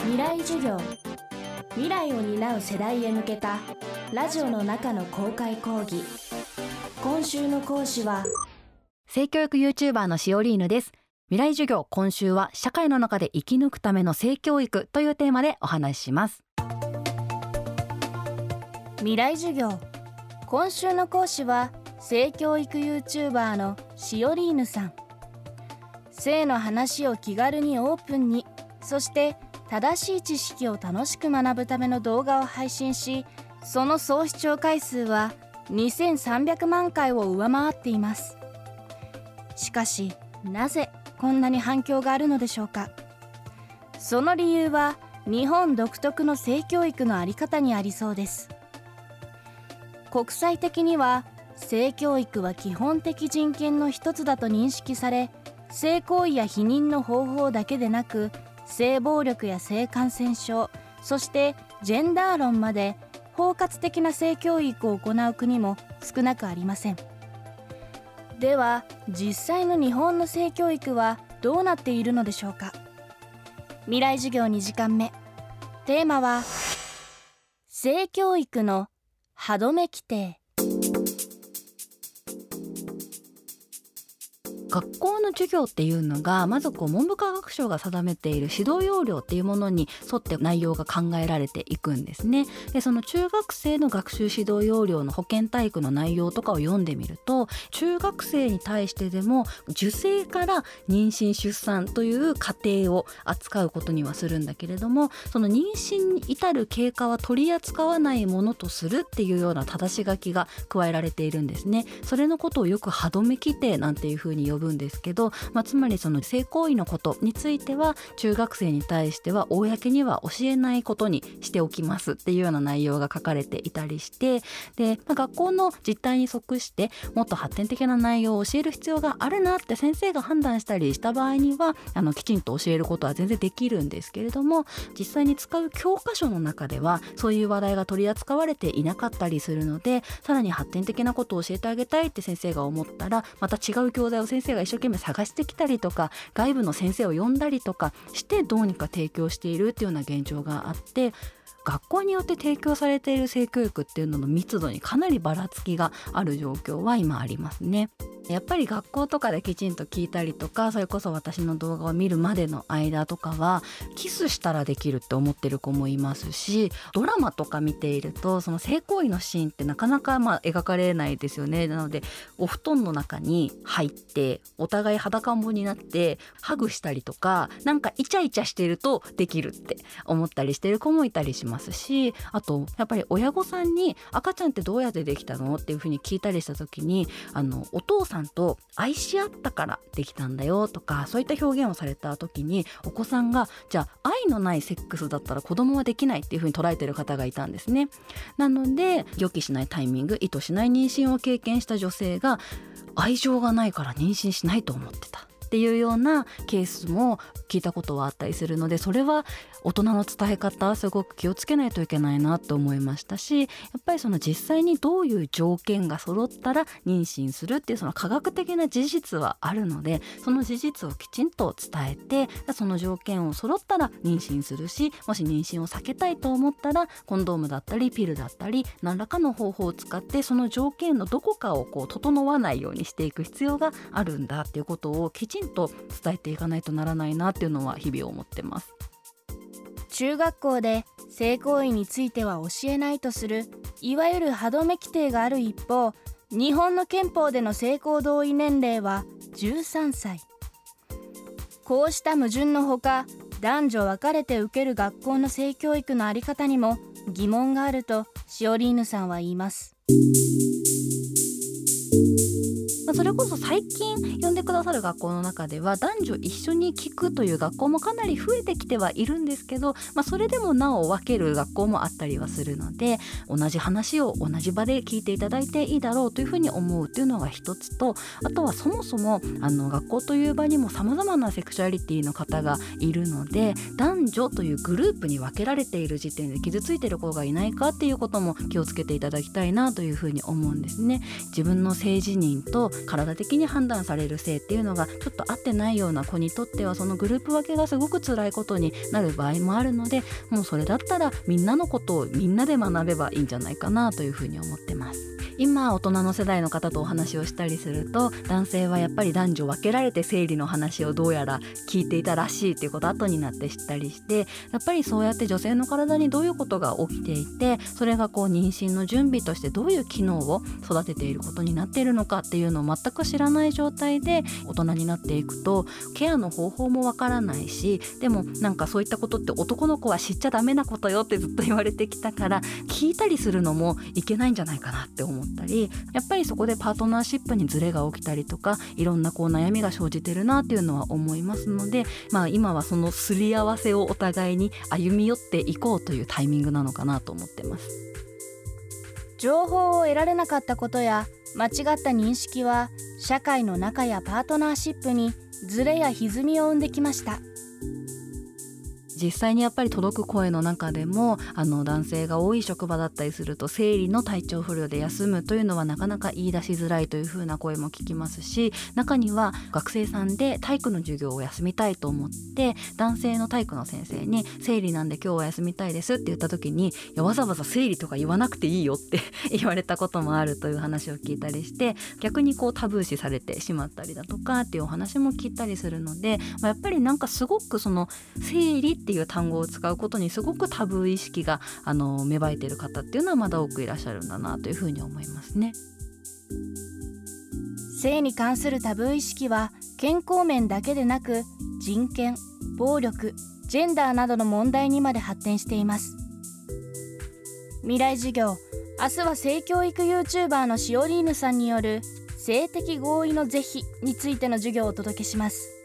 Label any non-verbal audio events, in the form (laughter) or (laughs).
未来授業。未来を担う世代へ向けたラジオの中の公開講義。今週の講師は性教育 YouTuber のしおりーぬです。未来授業今週は社会の中で生き抜くための性教育というテーマでお話しします。未来授業。今週の講師は性教育 YouTuber のしおりーぬさん。性の話を気軽にオープンに。そして正しい知識を楽しく学ぶための動画を配信しその総視聴回数は2300万回を上回っています。しかしなぜこんなに反響があるのでしょうか？その理由は日本独特の性教育の在り方にありそうです。国際的には性教育は基本的人権の一つだと認識され性行為や避妊の方法だけでなく性暴力や性感染症そしてジェンダー論まで包括的な性教育を行う国も少なくありません。では実際の日本の性教育はどうなっているのでしょうか。未来授業2時間目。テーマは性教育の歯止め規定。学校の授業っていうのがまずこう文部科学省が定めている指導要領っていうものに沿って内容が考えられていくんですね。でその中学生の学習指導要領の保健体育の内容とかを読んでみると中学生に対してでも受精から妊娠出産という過程を扱うことにはするんだけれどもその妊娠に至る経過は取り扱わないものとするっていうような正し書きが加えられているんですね。それのことをよく歯止め規定なんていうふうに呼ぶんですけど、まあ、つまりその性行為のことについては中学生に対しては公には教えないことにしておきますっていうような内容が書かれていたりしてで、まあ、学校の実態に即してもっと発展的な内容を教える必要があるなって先生が判断したりした場合にはあのきちんと教えることは全然できるんですけれども実際に使う教科書の中ではそういう話題が取り扱われていなかったりするのでさらに発展的なことを教えてあげたいって先生が思ったらまた違う教材を先生が一生懸命探してきたりとか外部の先生を呼んだりとかしてどうにか提供しているっていうような現状があって学校によって提供されている性教育っていうのの密度にかなりばらつきがある状況は今ありますね。やっぱり学校とかできちんと聞いたりとかそれこそ私の動画を見るまでの間とかはキスしたらできるって思ってる子もいますしドラマとか見ているとその性行為のシーンってなかなかまあ描かれないですよね。なのでお布団の中に入ってお互い裸んぼになってハグしたりとかなんかイチャイチャしてるとできるって思ったりしてる子もいたりしますしあとやっぱり親御さんに赤ちゃんってどうやってできたの？っていうふうに聞いたりした時にあのお父さんさんと愛し合ったからできたんだよとかそういった表現をされた時にお子さんがじゃあ愛のないセックスだったら子供はできないっていうふうに捉えてる方がいたんですね。なので予期しないタイミング意図しない妊娠を経験した女性が愛情がないから妊娠しないと思ってたっていうようなケースも聞いたことはあったりするのでそれは大人の伝え方すごく気をつけないといけないなと思いましたしやっぱりその実際にどういう条件が揃ったら妊娠するっていうその科学的な事実はあるのでその事実をきちんと伝えてその条件を揃ったら妊娠するしもし妊娠を避けたいと思ったらコンドームだったりピルだったり何らかの方法を使ってその条件のどこかをこう整わないようにしていく必要があるんだっていうことをきちんとちんと伝えていかないとならないなっていうのは日々思ってます。中学校で性行為については教えないとするいわゆる歯止め規定がある一方日本の憲法での性交同意年齢は13歳こうした矛盾のほか男女分かれて受ける学校の性教育の在り方にも疑問があるとシオリーヌさんは言います。まあ、それこそ最近呼んでくださる学校の中では男女一緒に聞くという学校もかなり増えてきてはいるんですけど、まあ、それでもなお分ける学校もあったりはするので同じ話を同じ場で聞いていただいていいだろうというふうに思うというのが一つとあとはそもそもあの学校という場にもさまざまなセクシュアリティの方がいるので男女というグループに分けられている時点で傷ついてる子がいないかっていうことも気をつけていただきたいなというふうに思うんですね。自分の性自認と体的に判断される性っていうのがちょっと合ってないような子にとってはそのグループ分けがすごく辛いことになる場合もあるのでもうそれだったらみんなのことをみんなで学べばいいんじゃないかなというふうに思ってます。今大人の世代の方とお話をしたりすると男性はやっぱり男女分けられて生理の話をどうやら聞いていたらしいっていうこと後になって知ったりしてやっぱりそうやって女性の体にどういうことが起きていてそれがこう妊娠の準備としてどういう機能を育てていることになっているのかっていうのも全く知らない状態で大人になっていくとケアの方法もわからないしでもなんかそういったことって男の子は知っちゃダメなことよってずっと言われてきたから聞いたりするのもいけないんじゃないかなって思ったりやっぱりそこでパートナーシップにズレが起きたりとかいろんなこう悩みが生じてるなっていうのは思いますので、まあ、今はそのすり合わせをお互いに歩み寄っていこうというタイミングなのかなと思ってます。情報を得られなかったことや間違った認識は社会の中やパートナーシップにズレや歪みを生んできました。実際にやっぱり届く声の中でもあの男性が多い職場だったりすると生理の体調不良で休むというのはなかなか言い出しづらいというふうな声も聞きますし中には学生さんで体育の授業を休みたいと思って男性の体育の先生に「生理なんで今日は休みたいです」って言った時に「いやわざわざ生理とか言わなくていいよ」って (laughs) 言われたこともあるという話を聞いたりして逆にこうタブー視されてしまったりだとかっていうお話も聞いたりするので、まあ、やっぱりなんかすごくその生理ってっていう単語を使うことにすごくタブー意識があの芽生えている方っていうのはまだ多くいらっしゃるんだなというふうに思いますね。性に関するタブー意識は健康面だけでなく人権暴力ジェンダーなどの問題にまで発展しています未来授業明日は性教育 YouTuber のシオリーヌさんによる性的合意の是非についての授業をお届けします